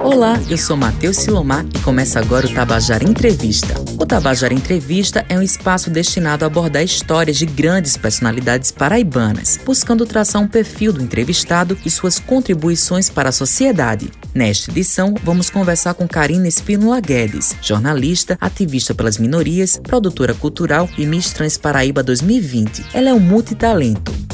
Olá, eu sou Matheus Silomar e começa agora o Tabajara Entrevista. O Tabajara Entrevista é um espaço destinado a abordar histórias de grandes personalidades paraibanas, buscando traçar um perfil do entrevistado e suas contribuições para a sociedade. Nesta edição, vamos conversar com Karina Espínola Guedes, jornalista, ativista pelas minorias, produtora cultural e Miss Trans Paraíba 2020. Ela é um multitalento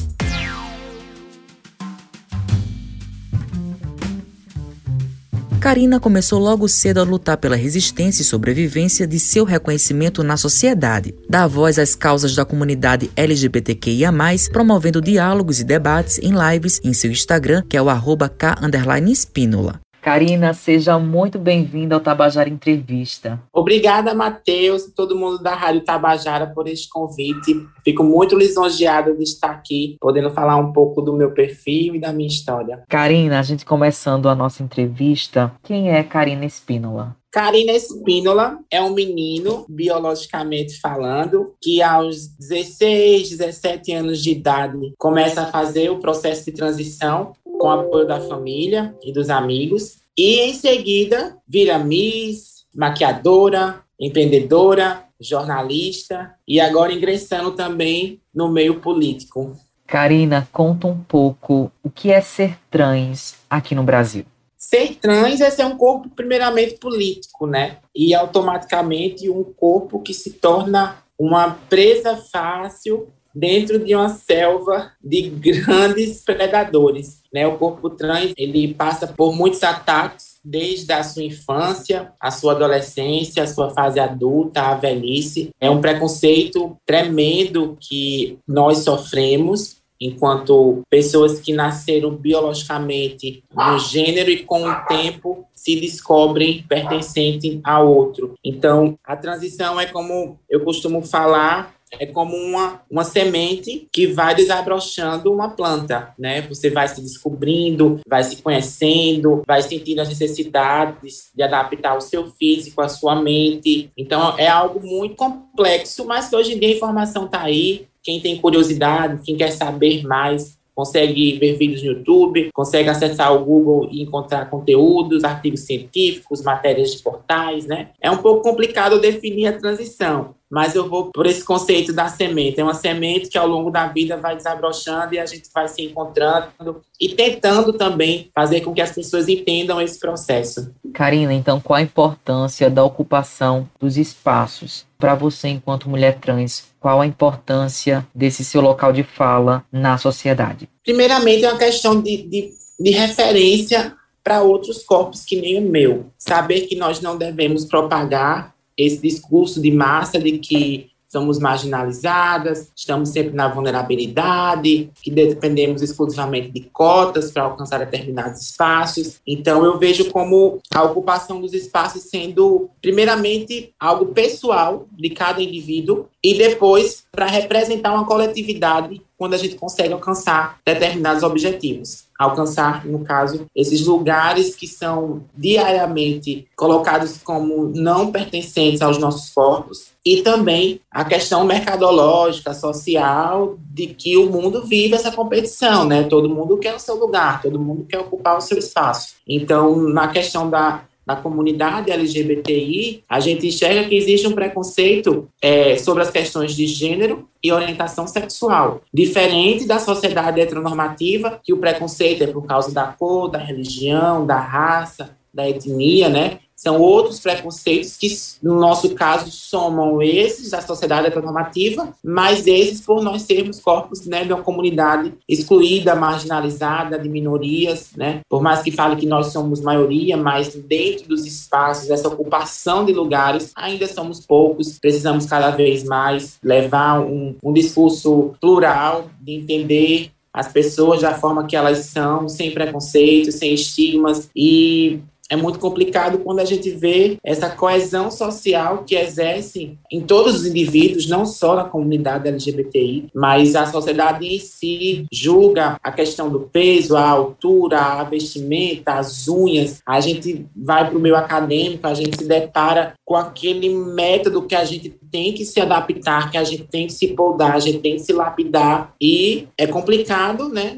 Karina começou logo cedo a lutar pela resistência e sobrevivência de seu reconhecimento na sociedade. Dá voz às causas da comunidade LGBTQIA+, promovendo diálogos e debates em lives em seu Instagram, que é o arroba k_espínola. Karina, seja muito bem-vinda ao Tabajara Entrevista. Obrigada, Matheus e todo mundo da Rádio Tabajara por este convite. Fico muito lisonjeada de estar aqui, podendo falar um pouco do meu perfil e da minha história. Karina, a gente começando a nossa entrevista, quem é Karina Espínola? Karina Espínola é um menino, biologicamente falando, que aos 16, 17 anos de idade começa a fazer o processo de transição com o apoio da família e dos amigos. E em seguida vira Miss, maquiadora, empreendedora, jornalista e agora ingressando também no meio político. Karina, conta um pouco o que é ser trans aqui no Brasil. Ser trans é ser um corpo primeiramente político, né? E automaticamente um corpo que se torna uma presa fácil dentro de uma selva de grandes predadores. Né? O corpo trans ele passa por muitos ataques desde a sua infância, a sua adolescência, a sua fase adulta, a velhice. É um preconceito tremendo que nós sofremos enquanto pessoas que nasceram biologicamente no gênero e com o tempo se descobrem pertencentes a outro. Então, a transição é como eu costumo falar, é como uma, uma semente que vai desabrochando uma planta, né? Você vai se descobrindo, vai se conhecendo, vai sentindo as necessidades de adaptar o seu físico, a sua mente. Então, é algo muito complexo, mas que hoje em dia a informação está aí. Quem tem curiosidade, quem quer saber mais, consegue ver vídeos no YouTube, consegue acessar o Google e encontrar conteúdos, artigos científicos, matérias de portais, né? É um pouco complicado definir a transição, mas eu vou por esse conceito da semente. É uma semente que ao longo da vida vai desabrochando e a gente vai se encontrando e tentando também fazer com que as pessoas entendam esse processo. Karina, então qual a importância da ocupação dos espaços para você enquanto mulher trans? Qual a importância desse seu local de fala na sociedade? Primeiramente, é uma questão de, de, de referência para outros corpos que nem o meu. Saber que nós não devemos propagar esse discurso de massa de que somos marginalizadas, estamos sempre na vulnerabilidade, que dependemos exclusivamente de cotas para alcançar determinados espaços. Então, eu vejo como a ocupação dos espaços sendo, primeiramente, algo pessoal de cada indivíduo e depois para representar uma coletividade quando a gente consegue alcançar determinados objetivos. Alcançar, no caso, esses lugares que são diariamente colocados como não pertencentes aos nossos corpos, e também a questão mercadológica, social, de que o mundo vive essa competição, né? Todo mundo quer o seu lugar, todo mundo quer ocupar o seu espaço. Então, na questão da na comunidade LGBTI, a gente enxerga que existe um preconceito é, sobre as questões de gênero e orientação sexual, diferente da sociedade heteronormativa, que o preconceito é por causa da cor, da religião, da raça, da etnia, né? São outros preconceitos que, no nosso caso, somam esses da sociedade heteronormativa, mas esses por nós sermos corpos né, de uma comunidade excluída, marginalizada, de minorias, né? Por mais que fale que nós somos maioria, mas dentro dos espaços, essa ocupação de lugares, ainda somos poucos, precisamos cada vez mais levar um, um discurso plural, de entender as pessoas da forma que elas são, sem preconceitos, sem estigmas e é muito complicado quando a gente vê essa coesão social que exerce em todos os indivíduos, não só na comunidade LGBTI, mas a sociedade em si julga a questão do peso, a altura, a vestimenta, as unhas. A gente vai para o meio acadêmico, a gente se depara com aquele método que a gente tem que se adaptar, que a gente tem que se podar, a gente tem que se lapidar. E é complicado, né?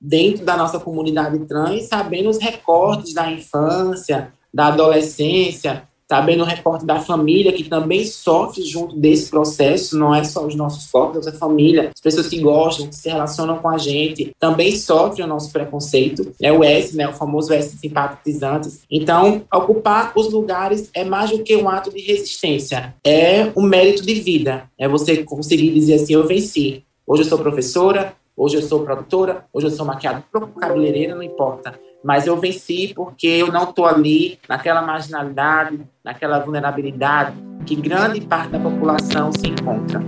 Dentro da nossa comunidade trans, sabendo os recortes da infância, da adolescência, sabendo o recorte da família, que também sofre junto desse processo, não é só os nossos corpos, é a família, as pessoas que gostam, que se relacionam com a gente, também sofrem o nosso preconceito, é o S, né, o famoso S simpatizantes. Então, ocupar os lugares é mais do que um ato de resistência, é um mérito de vida, é você conseguir dizer assim, eu venci. Hoje eu sou professora, hoje eu sou produtora, hoje eu sou maquiadora, cabeleireira, não importa mas eu venci porque eu não estou ali naquela marginalidade, naquela vulnerabilidade que grande parte da população se encontra.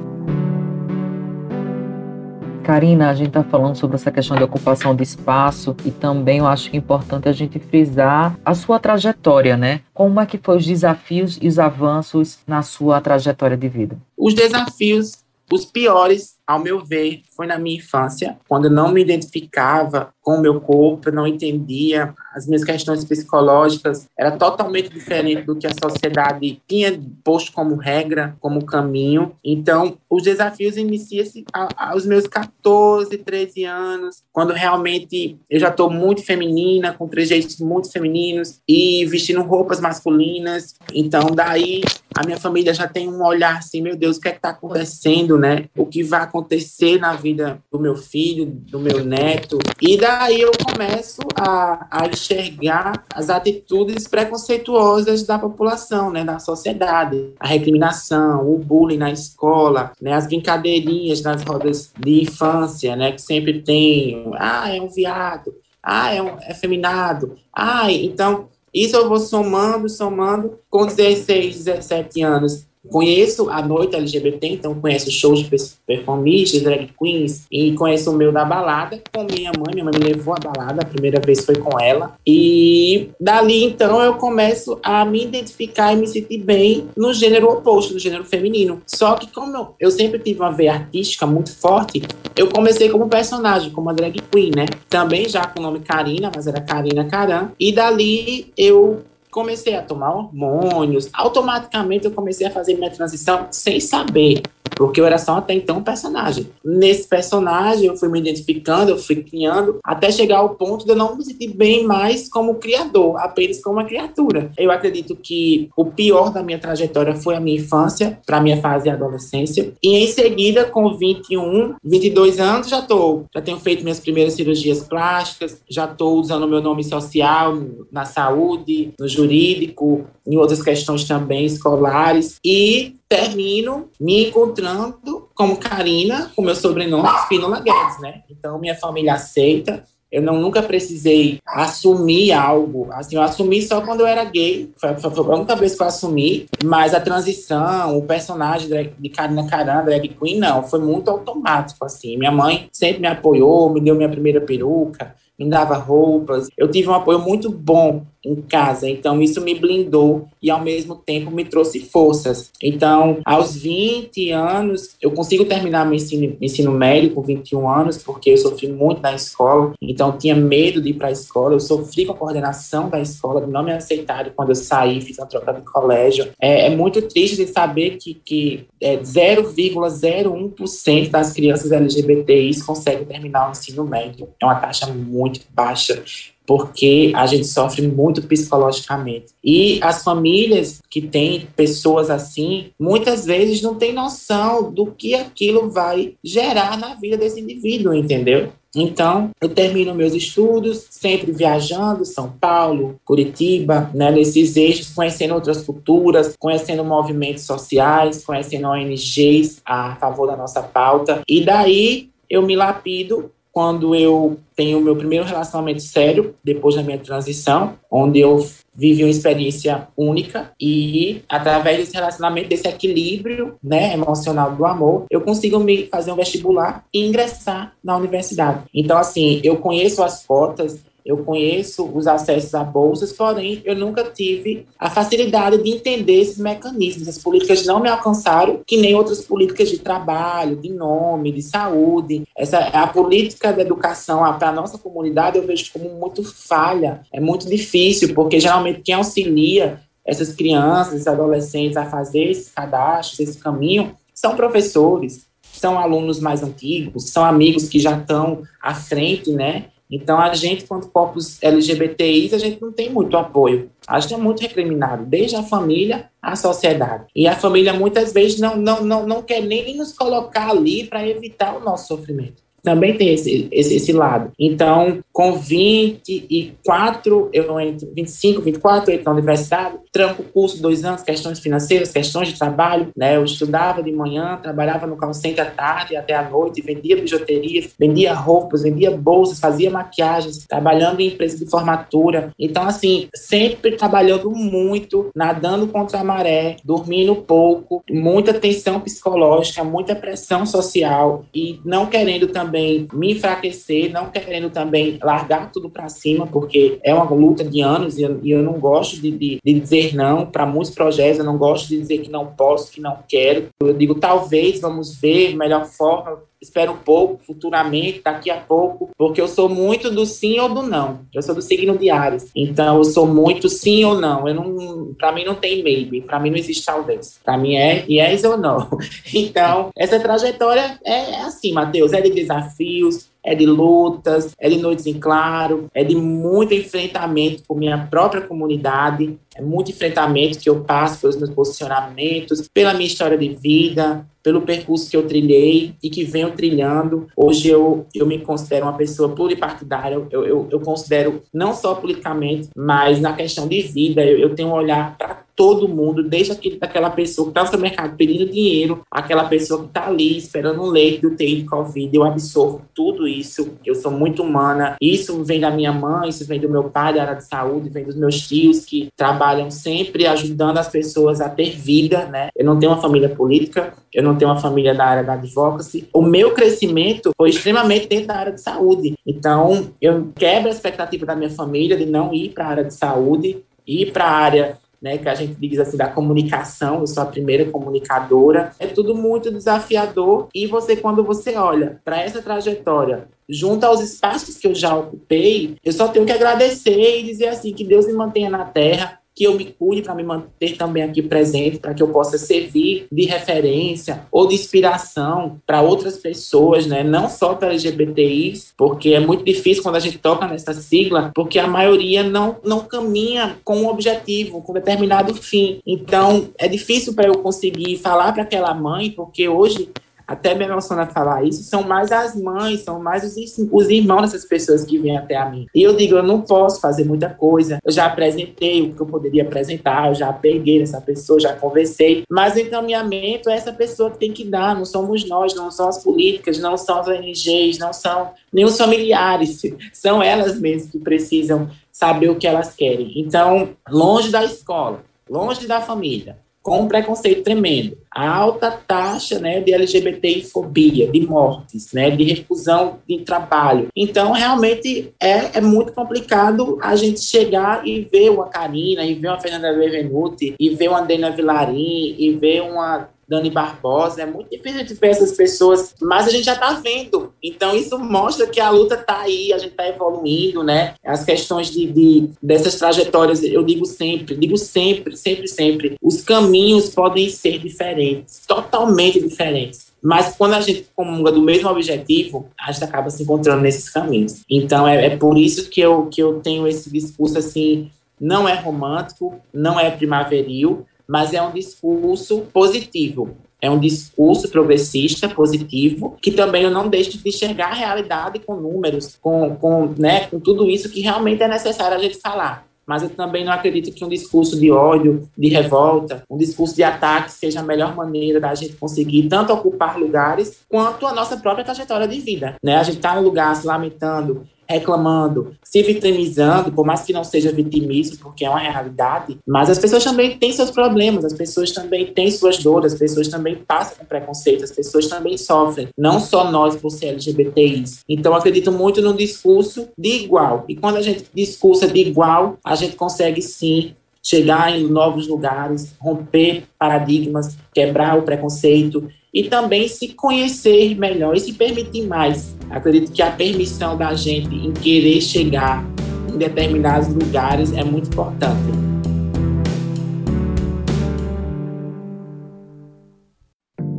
Karina, a gente está falando sobre essa questão de ocupação de espaço e também eu acho que é importante a gente frisar a sua trajetória, né? Como é que foram os desafios e os avanços na sua trajetória de vida? Os desafios, os piores, ao meu ver, foi na minha infância, quando eu não me identificava com o meu corpo, eu não entendia as minhas questões psicológicas, era totalmente diferente do que a sociedade tinha posto como regra, como caminho. Então, os desafios iniciam-se aos meus 14, 13 anos, quando realmente eu já estou muito feminina, com trejeitos muito femininos e vestindo roupas masculinas. Então, daí a minha família já tem um olhar assim, meu Deus, o que é está acontecendo, né? O que vai acontecer na vida do meu filho, do meu neto? E daí eu começo a, a enxergar as atitudes preconceituosas da população, né, da sociedade, a recriminação, o bullying na escola, né, as brincadeirinhas nas rodas de infância, né, que sempre tem, ah, é um viado, ah, é um é feminado, ah, então isso eu vou somando, somando, com 16, 17 anos, Conheço a noite LGBT, então conheço shows de performistas, drag queens, e conheço o meu da balada com minha mãe. Minha mãe me levou à balada, a primeira vez foi com ela. E dali então eu começo a me identificar e me sentir bem no gênero oposto, no gênero feminino. Só que como eu, sempre tive uma veia artística muito forte, eu comecei como personagem, como a drag queen, né? Também já com o nome Karina, mas era Karina Caran. E dali eu comecei a tomar hormônios, automaticamente eu comecei a fazer minha transição sem saber porque eu era só até então um personagem. Nesse personagem, eu fui me identificando, eu fui criando, até chegar ao ponto de eu não me sentir bem mais como criador, apenas como uma criatura. Eu acredito que o pior da minha trajetória foi a minha infância, para minha fase adolescência. E em seguida, com 21, 22 anos, já tô, já tenho feito minhas primeiras cirurgias plásticas, já estou usando meu nome social na saúde, no jurídico, em outras questões também escolares. E termino me encontrando como Karina, com meu sobrenome Espínola Guedes, né? Então, minha família aceita. Eu não, nunca precisei assumir algo. Assim, eu assumi só quando eu era gay. Foi, foi, foi a única vez que eu assumi. Mas a transição, o personagem de Karina Caran, drag queen, não. Foi muito automático, assim. Minha mãe sempre me apoiou, me deu minha primeira peruca, me dava roupas. Eu tive um apoio muito bom em casa. Então, isso me blindou e, ao mesmo tempo, me trouxe forças. Então, aos 20 anos, eu consigo terminar meu ensino, ensino médio com 21 anos, porque eu sofri muito na escola. Então, tinha medo de ir para a escola. Eu sofri com a coordenação da escola, não me aceitarem quando eu saí, fiz uma troca de colégio. É, é muito triste de saber que, que é, 0,01% das crianças LGBTIs conseguem terminar o ensino médio. É uma taxa muito baixa porque a gente sofre muito psicologicamente. E as famílias que têm pessoas assim, muitas vezes não têm noção do que aquilo vai gerar na vida desse indivíduo, entendeu? Então, eu termino meus estudos sempre viajando, São Paulo, Curitiba, né, nesses eixos, conhecendo outras culturas, conhecendo movimentos sociais, conhecendo ONGs a favor da nossa pauta. E daí eu me lapido quando eu tenho o meu primeiro relacionamento sério, depois da minha transição, onde eu vivi uma experiência única e através desse relacionamento, desse equilíbrio né, emocional do amor, eu consigo me fazer um vestibular e ingressar na universidade. Então, assim, eu conheço as cotas, eu conheço os acessos a bolsas, porém eu nunca tive a facilidade de entender esses mecanismos. As políticas não me alcançaram, que nem outras políticas de trabalho, de nome, de saúde. Essa a política da educação para a nossa comunidade eu vejo como muito falha, é muito difícil, porque geralmente quem auxilia essas crianças, esses adolescentes a fazer esses cadastros, esse caminho, são professores, são alunos mais antigos, são amigos que já estão à frente, né? Então, a gente, quanto corpos LGBTIs, a gente não tem muito apoio. A gente é muito recriminado, desde a família à sociedade. E a família, muitas vezes, não, não, não, não quer nem nos colocar ali para evitar o nosso sofrimento também tem esse, esse, esse, lado. Então, com 24, eu entro, 25, 24, eu entro na universidade, tranco o curso dois anos, questões financeiras, questões de trabalho, né? Eu estudava de manhã, trabalhava no call à tarde até à noite, vendia bijuterias, vendia roupas, vendia bolsas, fazia maquiagens, trabalhando em empresa de formatura. Então, assim, sempre trabalhando muito, nadando contra a maré, dormindo pouco, muita tensão psicológica, muita pressão social e não querendo também me enfraquecer, não querendo também largar tudo para cima, porque é uma luta de anos e eu, e eu não gosto de, de, de dizer não para muitos projetos, eu não gosto de dizer que não posso, que não quero. Eu digo, talvez, vamos ver, melhor forma, espero um pouco, futuramente, daqui a pouco, porque eu sou muito do sim ou do não. Eu sou do signo de Ares. Então, eu sou muito sim ou não. Eu não, para mim não tem maybe, para mim não existe talvez. Para mim é yes ou não. Então, essa trajetória é, é assim, Matheus, é de desafios, é de lutas, é de noites em claro, é de muito enfrentamento com minha própria comunidade, é muito enfrentamento que eu passo pelos meus posicionamentos, pela minha história de vida, pelo percurso que eu trilhei e que venho trilhando. Hoje eu, eu me considero uma pessoa pluripartidária, eu, eu, eu considero não só politicamente, mas na questão de vida, eu, eu tenho um olhar para todo mundo, desde aquele, aquela pessoa que está no supermercado pedindo dinheiro, aquela pessoa que está ali esperando um leite do TI de Covid. Eu absorvo tudo isso, eu sou muito humana. Isso vem da minha mãe, isso vem do meu pai da área de saúde, vem dos meus tios que trabalham sempre ajudando as pessoas a ter vida, né? Eu não tenho uma família política, eu não tenho uma família da área da advocacy. O meu crescimento foi extremamente dentro da área de saúde. Então, eu quebro a expectativa da minha família de não ir para a área de saúde, ir para a área né, que a gente diz assim da comunicação, eu sou a primeira comunicadora. É tudo muito desafiador e você quando você olha para essa trajetória, junto aos espaços que eu já ocupei, eu só tenho que agradecer e dizer assim que Deus me mantenha na terra, que eu me cuide para me manter também aqui presente, para que eu possa servir de referência ou de inspiração para outras pessoas, né? não só para LGBTIs, porque é muito difícil quando a gente toca nessa sigla, porque a maioria não, não caminha com um objetivo, com um determinado fim. Então, é difícil para eu conseguir falar para aquela mãe, porque hoje até me emociona falar isso, são mais as mães, são mais os, os irmãos dessas pessoas que vêm até a mim. E eu digo, eu não posso fazer muita coisa, eu já apresentei o que eu poderia apresentar, eu já peguei nessa pessoa, já conversei, mas o encaminhamento é essa pessoa que tem que dar, não somos nós, não são as políticas, não são as ONGs, não são nem os familiares, são elas mesmas que precisam saber o que elas querem. Então, longe da escola, longe da família, com um preconceito tremendo. A alta taxa né, de LGBTI-fobia, de mortes, né, de recusão de trabalho. Então, realmente, é, é muito complicado a gente chegar e ver uma Karina, e ver uma Fernanda Bevenuti, e ver uma Dena Vilarim, e ver uma Dani Barbosa, é muito difícil de ver essas pessoas, mas a gente já está vendo. Então, isso mostra que a luta está aí, a gente está evoluindo, né? As questões de, de, dessas trajetórias, eu digo sempre, digo sempre, sempre, sempre, os caminhos podem ser diferentes, totalmente diferentes. Mas quando a gente comunga do mesmo objetivo, a gente acaba se encontrando nesses caminhos. Então, é, é por isso que eu, que eu tenho esse discurso assim, não é romântico, não é primaveril, mas é um discurso positivo. É um discurso progressista, positivo, que também eu não deixo de enxergar a realidade com números, com, com, né, com tudo isso que realmente é necessário a gente falar. Mas eu também não acredito que um discurso de ódio, de revolta, um discurso de ataque seja a melhor maneira da gente conseguir tanto ocupar lugares quanto a nossa própria trajetória de vida. Né? A gente está no lugar se lamentando reclamando, se vitimizando, por mais que não seja vitimismo, porque é uma realidade, mas as pessoas também têm seus problemas, as pessoas também têm suas dores, as pessoas também passam por preconceito, as pessoas também sofrem, não só nós por ser LGBTIs. Então, acredito muito no discurso de igual. E quando a gente discursa de igual, a gente consegue sim chegar em novos lugares, romper paradigmas, quebrar o preconceito e também se conhecer melhor e se permitir mais. Acredito que a permissão da gente em querer chegar em determinados lugares é muito importante.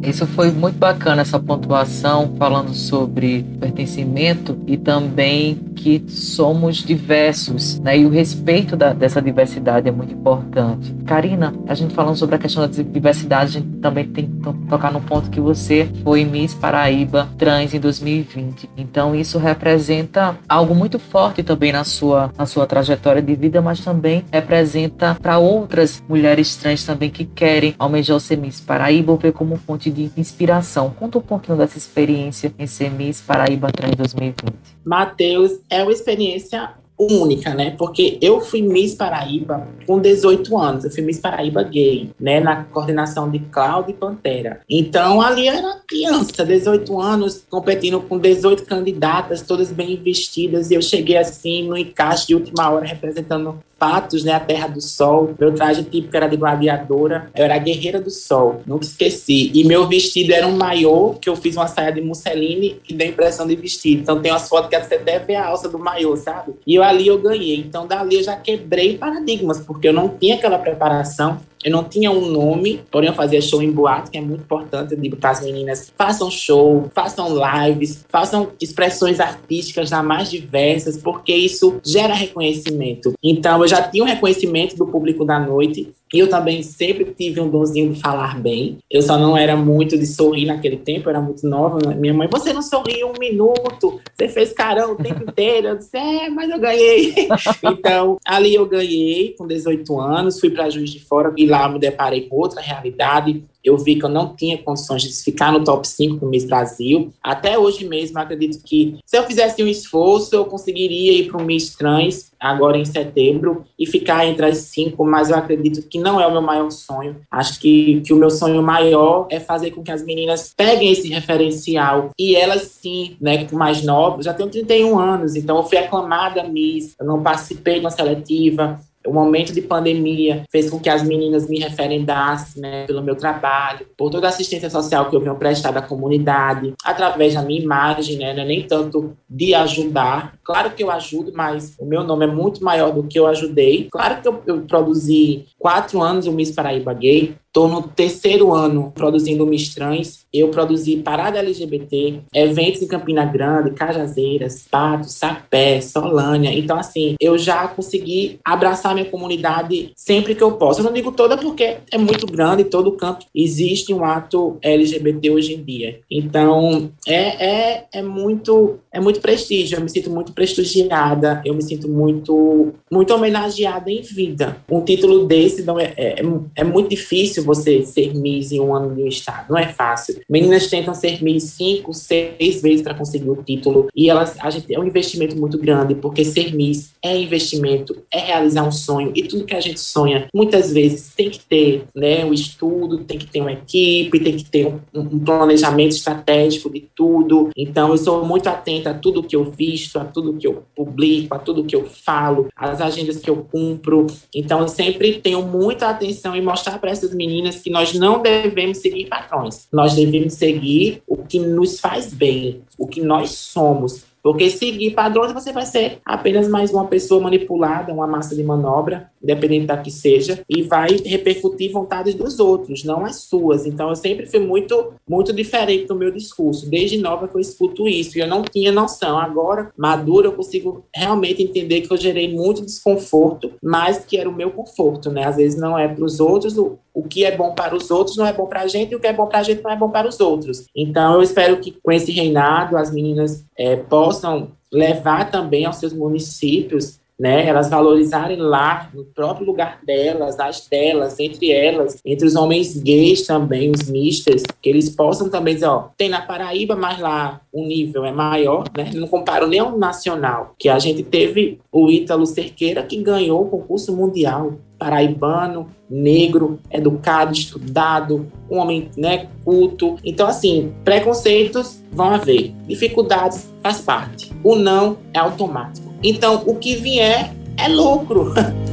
Isso foi muito bacana, essa pontuação, falando sobre pertencimento e também que somos diversos, né? E o respeito da, dessa diversidade é muito importante. Karina, a gente falando sobre a questão da diversidade, a gente também tem que tocar no ponto que você foi Miss Paraíba Trans em 2020. Então isso representa algo muito forte também na sua, na sua trajetória de vida, mas também representa para outras mulheres trans também que querem almejar ser Miss Paraíba ou ver como fonte de inspiração. Conta um pouquinho dessa experiência em ser Miss Paraíba Trans 2020. Matheus, é uma experiência única, né? Porque eu fui Miss Paraíba com 18 anos. Eu fui Miss Paraíba gay, né? Na coordenação de Cláudia e Pantera. Então, ali eu era criança, 18 anos, competindo com 18 candidatas, todas bem vestidas. E eu cheguei assim, no encaixe de última hora, representando Patos, né? A Terra do Sol. Meu traje típico era de gladiadora. Eu era guerreira do sol, nunca esqueci. E meu vestido era um maiô, que eu fiz uma saia de musseline e dei impressão de vestido. Então tem umas fotos que você até vê a alça do maiô, sabe? E eu ali eu ganhei. Então dali eu já quebrei paradigmas, porque eu não tinha aquela preparação. Eu não tinha um nome, porém eu fazia show em boate, que é muito importante. Eu digo para as meninas: façam show, façam lives, façam expressões artísticas das mais diversas, porque isso gera reconhecimento. Então eu já tinha um reconhecimento do público da noite, e eu também sempre tive um donzinho de falar bem. Eu só não era muito de sorrir naquele tempo, eu era muito nova. Minha mãe, você não sorriu um minuto, você fez carão o tempo inteiro. Eu disse, é, mas eu ganhei. então, ali eu ganhei com 18 anos, fui para Juiz de Fora e lá me deparei com outra realidade eu vi que eu não tinha condições de ficar no top 5 do Miss Brasil. Até hoje mesmo, acredito que se eu fizesse um esforço, eu conseguiria ir para o Miss Trans, agora em setembro, e ficar entre as cinco, mas eu acredito que não é o meu maior sonho. Acho que, que o meu sonho maior é fazer com que as meninas peguem esse referencial e elas sim, né, mais novas, já tenho 31 anos, então eu fui aclamada Miss, eu não participei de uma seletiva, o momento de pandemia fez com que as meninas me referendassem né, pelo meu trabalho, por toda a assistência social que eu venho prestar à comunidade, através da minha imagem, né, é nem tanto de ajudar. Claro que eu ajudo, mas o meu nome é muito maior do que eu ajudei. Claro que eu, eu produzi quatro anos o Miss Paraíba Gay, Estou no terceiro ano produzindo Miss Trans. Eu produzi Parada LGBT, eventos em Campina Grande, Cajazeiras, Patos, Sapé, Solânia. Então, assim, eu já consegui abraçar minha comunidade sempre que eu posso. Eu não digo toda porque é muito grande, todo canto existe um ato LGBT hoje em dia. Então, é, é, é, muito, é muito prestígio. Eu me sinto muito prestigiada, eu me sinto muito, muito homenageada em vida. Um título desse não é, é, é muito difícil você ser Miss em um ano de um estado, não é fácil. Meninas tentam ser Miss cinco, seis vezes para conseguir o título e elas, a gente é um investimento muito grande, porque ser Miss é investimento, é realizar um sonho e tudo que a gente sonha, muitas vezes tem que ter, né, o estudo, tem que ter uma equipe, tem que ter um, um planejamento estratégico de tudo. Então eu sou muito atenta a tudo que eu visto, a tudo que eu publico, a tudo que eu falo, às agendas que eu cumpro. Então eu sempre tenho muita atenção em mostrar para essas meninas que nós não devemos seguir patrões. Nós devemos seguir o que nos faz bem, o que nós somos. Porque seguir padrões você vai ser apenas mais uma pessoa manipulada, uma massa de manobra, independente da que seja, e vai repercutir vontades dos outros, não as suas. Então eu sempre fui muito, muito diferente no meu discurso. Desde nova que eu escuto isso e eu não tinha noção. Agora, madura, eu consigo realmente entender que eu gerei muito desconforto, mas que era o meu conforto, né? Às vezes não é para os outros, o, o que é bom para os outros não é bom para a gente, e o que é bom para a gente não é bom para os outros. Então eu espero que com esse reinado as meninas é, possam levar também aos seus municípios né, elas valorizarem lá, no próprio lugar delas, as delas, entre elas, entre os homens gays também, os mistas, que eles possam também dizer, ó, tem na Paraíba, mas lá o nível é maior, né, não comparo nem ao nacional, que a gente teve o Ítalo Cerqueira, que ganhou o concurso mundial, paraibano, negro, educado, estudado, um homem né, culto. Então, assim, preconceitos vão haver, dificuldades faz parte. O não é automático. Então, o que vier é lucro.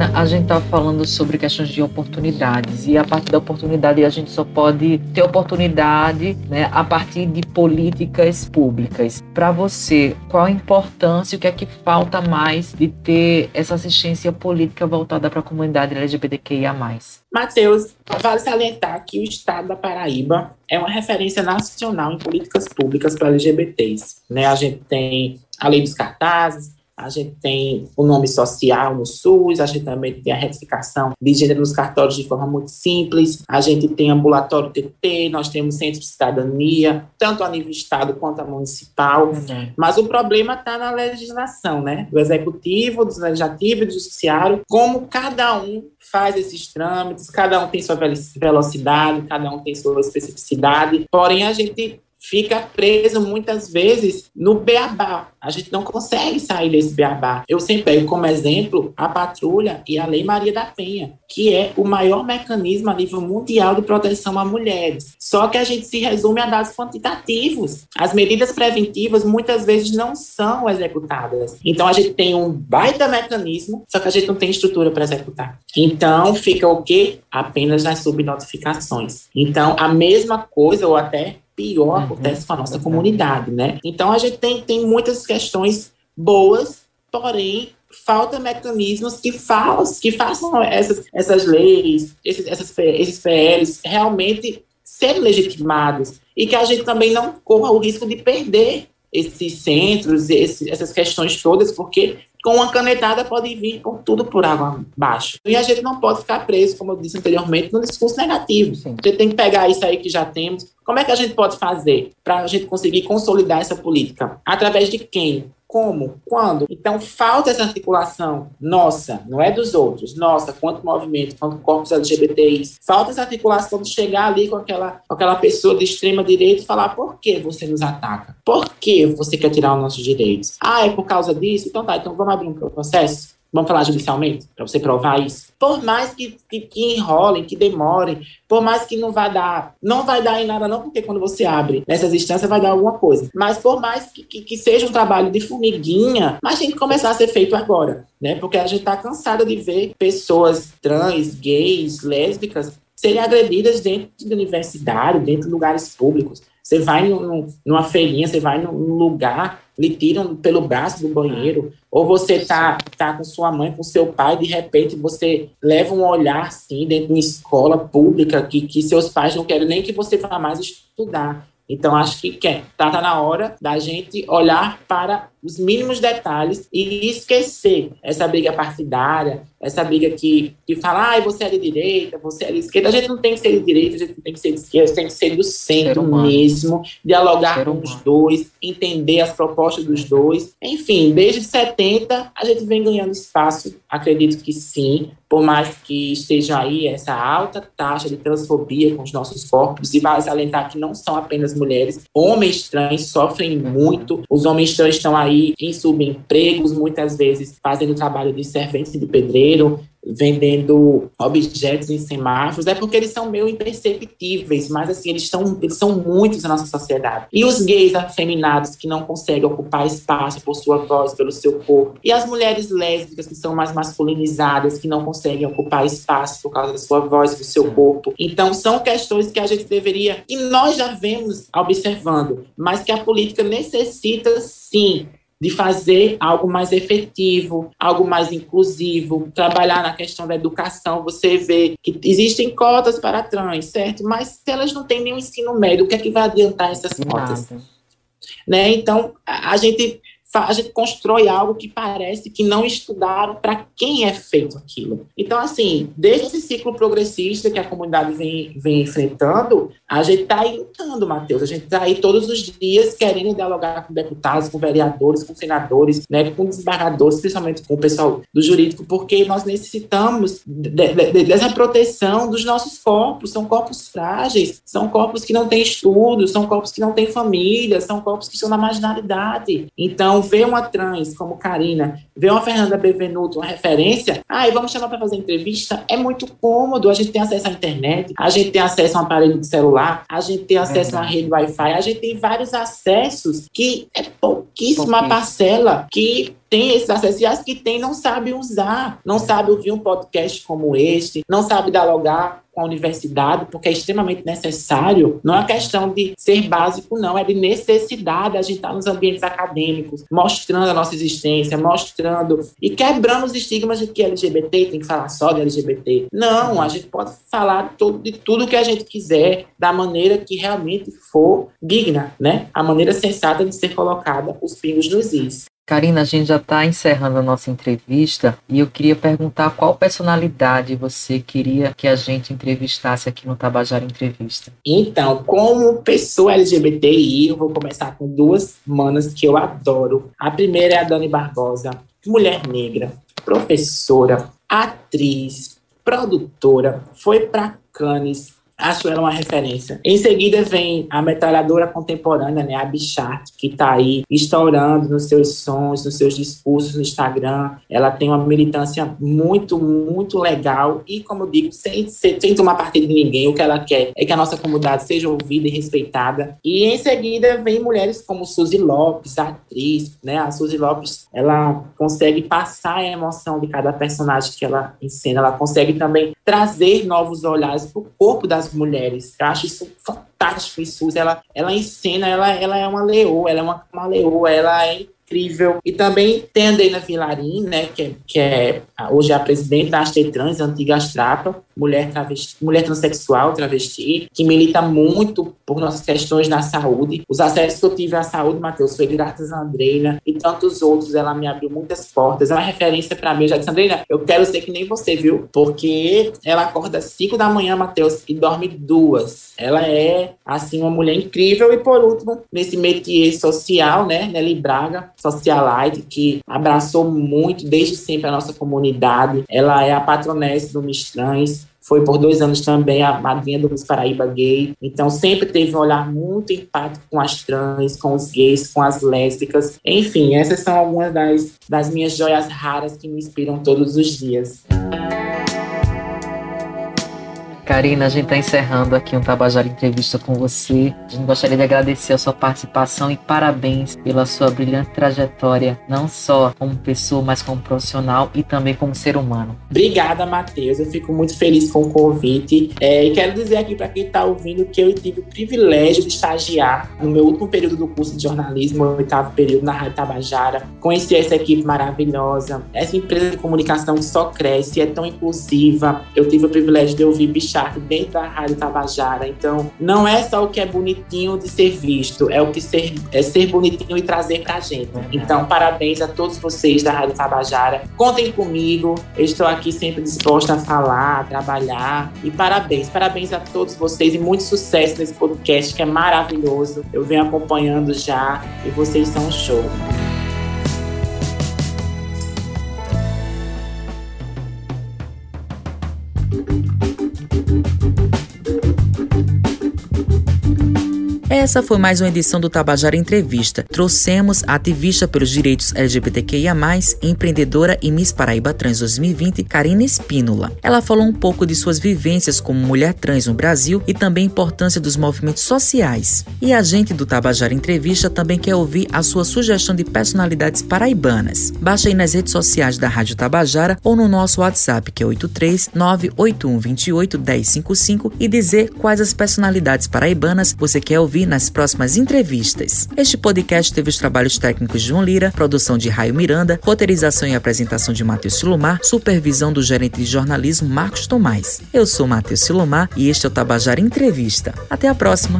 Ana, a gente está falando sobre questões de oportunidades e a partir da oportunidade a gente só pode ter oportunidade né, a partir de políticas públicas. Para você, qual a importância o que é que falta mais de ter essa assistência política voltada para a comunidade LGBTQIA+. Matheus, vale salientar que o Estado da Paraíba é uma referência nacional em políticas públicas para LGBTs. Né? A gente tem a lei dos cartazes, a gente tem o nome social no SUS, a gente também tem a retificação de gênero nos cartórios de forma muito simples, a gente tem ambulatório TT, nós temos centro de cidadania, tanto a nível estado quanto a municipal, uhum. mas o problema está na legislação, né? Do executivo, do legislativo e do judiciário, como cada um faz esses trâmites, cada um tem sua velocidade, cada um tem sua especificidade, porém a gente fica preso muitas vezes no beabá. A gente não consegue sair desse beabá. Eu sempre pego como exemplo a patrulha e a Lei Maria da Penha, que é o maior mecanismo a nível mundial de proteção a mulheres. Só que a gente se resume a dados quantitativos. As medidas preventivas muitas vezes não são executadas. Então a gente tem um baita mecanismo, só que a gente não tem estrutura para executar. Então fica o quê? Apenas nas subnotificações. Então a mesma coisa, ou até pior uhum. acontece com a nossa comunidade, né? Então a gente tem, tem muitas questões boas, porém falta mecanismos que, fa que façam essas, essas leis, esses, essas, esses PLs realmente serem legitimados e que a gente também não corra o risco de perder esses centros, essas questões todas, porque com uma canetada pode vir com tudo por água abaixo. E a gente não pode ficar preso, como eu disse anteriormente, no discurso negativo. Sim. A gente tem que pegar isso aí que já temos. Como é que a gente pode fazer para a gente conseguir consolidar essa política? Através de quem? Como? Quando? Então, falta essa articulação nossa, não é dos outros, nossa, quanto movimento, quanto corpos LGBTIs. Falta essa articulação de chegar ali com aquela, com aquela pessoa de extrema direita e falar por que você nos ataca? Por que você quer tirar os nossos direitos? Ah, é por causa disso? Então tá, então vamos abrir um processo? Vamos falar judicialmente, para você provar isso. Por mais que, que, que, enrolem, que demorem, por mais que não vai dar, não vai dar em nada não, porque quando você abre nessas instâncias vai dar alguma coisa. Mas por mais que, que, que seja um trabalho de formiguinha, mas tem que começar a ser feito agora, né? Porque a gente está cansado de ver pessoas trans, gays, lésbicas serem agredidas dentro de universidade, dentro de lugares públicos. Você vai no, numa feirinha, você vai num lugar, lhe tiram pelo braço do banheiro, ou você tá, tá com sua mãe, com seu pai, de repente você leva um olhar assim dentro de uma escola pública que, que seus pais não querem nem que você vá mais estudar. Então, acho que quer, tá, tá na hora da gente olhar para os mínimos detalhes e esquecer essa briga partidária, essa briga que, que fala, ah, você é de direita, você é de esquerda. A gente não tem que ser de direita, a gente não tem que ser de esquerda, tem que ser do centro mesmo, dialogar com os dois, entender as propostas dos dois. Enfim, desde 70 a gente vem ganhando espaço, acredito que sim, por mais que esteja aí essa alta taxa de transfobia com os nossos corpos, e vale salientar que não são apenas mulheres, homens trans sofrem muito, os homens trans estão aí aí em subempregos, muitas vezes fazendo trabalho de servente de pedreiro, vendendo objetos em semáforos, é porque eles são meio imperceptíveis, mas assim, eles, são eles são muitos na nossa sociedade. E os gays afeminados que não conseguem ocupar espaço por sua voz, pelo seu corpo. E as mulheres lésbicas que são mais masculinizadas, que não conseguem ocupar espaço por causa da sua voz, do seu corpo. Então, são questões que a gente deveria, e nós já vemos observando, mas que a política necessita sim de fazer algo mais efetivo, algo mais inclusivo, trabalhar na questão da educação. Você vê que existem cotas para trans, certo? Mas se elas não têm nenhum ensino médio, o que é que vai adiantar essas cotas? Né? Então, a gente a gente constrói algo que parece que não estudaram para quem é feito aquilo. Então, assim, desde esse ciclo progressista que a comunidade vem, vem enfrentando, a gente está aí lutando, Matheus. A gente está aí todos os dias querendo dialogar com deputados, com vereadores, com senadores, né, com desembargadores, principalmente com o pessoal do jurídico, porque nós necessitamos de, de, dessa proteção dos nossos corpos. São corpos frágeis, são corpos que não têm estudo, são corpos que não têm família, são corpos que estão na marginalidade. Então, Então, ver uma trans como Karina, ver uma Fernanda Bevenuto, uma referência, aí ah, vamos chamar para fazer entrevista, é muito cômodo. A gente tem acesso à internet, a gente tem acesso a um aparelho de celular, a gente tem acesso a uma rede Wi-Fi, a gente tem vários acessos que é pouquíssima parcela que tem esses acessos e as que tem não sabem usar, não sabe ouvir um podcast como este, não sabe dialogar com a universidade, porque é extremamente necessário. Não é questão de ser básico, não, é de necessidade a gente estar nos ambientes acadêmicos, mostrando a nossa existência, mostrando e quebrando os estigmas de que LGBT tem que falar só de LGBT. Não, a gente pode falar de tudo que a gente quiser, da maneira que realmente for digna, né? A maneira sensata de ser colocada os pingos nos is. Karina, a gente já está encerrando a nossa entrevista e eu queria perguntar qual personalidade você queria que a gente entrevistasse aqui no Tabajara Entrevista. Então, como pessoa LGBTI, eu vou começar com duas manas que eu adoro. A primeira é a Dani Barbosa, mulher negra, professora, atriz, produtora, foi para Cannes, acho ela uma referência. Em seguida vem a metralhadora contemporânea, né, a Bichart, que está aí estourando nos seus sons, nos seus discursos no Instagram. Ela tem uma militância muito, muito legal e, como eu digo, sem, sem tomar partido de ninguém, o que ela quer é que a nossa comunidade seja ouvida e respeitada. E em seguida vem mulheres como Suzy Lopes, atriz, né? A Suzy Lopes, ela consegue passar a emoção de cada personagem que ela encena, ela consegue também trazer novos olhares para o corpo das mulheres. Eu acho isso fantástico. Isso, ela, ela ensina, ela, ela é uma leoa, ela é uma, uma leoa, ela é incrível. E também tem a Deina Vilarim, né, que, é, que é hoje é a presidente da Aste Trans, antiga Astrapa, mulher, travesti, mulher transexual, travesti, que milita muito por nossas questões na saúde. Os acessos que eu tive à saúde, Matheus, foi graças a Andreina e tantos outros. Ela me abriu muitas portas. É uma referência para mim. Eu já disse, Andreina, eu quero ser que nem você, viu? Porque ela acorda às 5 da manhã, Matheus, e dorme duas. Ela é, assim, uma mulher incrível. E por último, nesse métier social, né, Nelly Braga, socialite, que abraçou muito desde sempre a nossa comunidade. Ela é a patronesse do Mistrães, foi por dois anos também a madrinha do Miss Paraíba Gay. Então sempre teve um olhar muito empático com as trans, com os gays, com as lésbicas. Enfim, essas são algumas das, das minhas joias raras que me inspiram todos os dias. Karina, a gente está encerrando aqui um Tabajara Entrevista com você. A gente gostaria de agradecer a sua participação e parabéns pela sua brilhante trajetória, não só como pessoa, mas como profissional e também como ser humano. Obrigada, Matheus. Eu fico muito feliz com o convite. É, e quero dizer aqui para quem está ouvindo que eu tive o privilégio de estagiar no meu último período do curso de jornalismo, o oitavo período na Rádio Tabajara. Conheci essa equipe maravilhosa, essa empresa de comunicação só cresce, é tão inclusiva. Eu tive o privilégio de ouvir Bichar dentro da Rádio Tabajara. Então, não é só o que é bonitinho de ser visto, é o que ser, é ser bonitinho e trazer pra gente. Então, parabéns a todos vocês da Rádio Tabajara. Contem comigo, eu estou aqui sempre disposta a falar, a trabalhar. E parabéns, parabéns a todos vocês e muito sucesso nesse podcast que é maravilhoso. Eu venho acompanhando já e vocês são um show. Essa foi mais uma edição do Tabajara Entrevista. Trouxemos a ativista pelos direitos LGBTQIA+, empreendedora e Miss Paraíba Trans 2020, Karina Espínola. Ela falou um pouco de suas vivências como mulher trans no Brasil e também a importância dos movimentos sociais. E a gente do Tabajara Entrevista também quer ouvir a sua sugestão de personalidades paraibanas. Baixa aí nas redes sociais da Rádio Tabajara ou no nosso WhatsApp, que é 83 98128 1055 e dizer quais as personalidades paraibanas você quer ouvir nas próximas entrevistas. Este podcast teve os trabalhos técnicos de João Lira, produção de Raio Miranda, roteirização e apresentação de Matheus Silomar, supervisão do gerente de jornalismo Marcos Tomás. Eu sou Matheus Silomar e este é o Tabajara Entrevista. Até a próxima!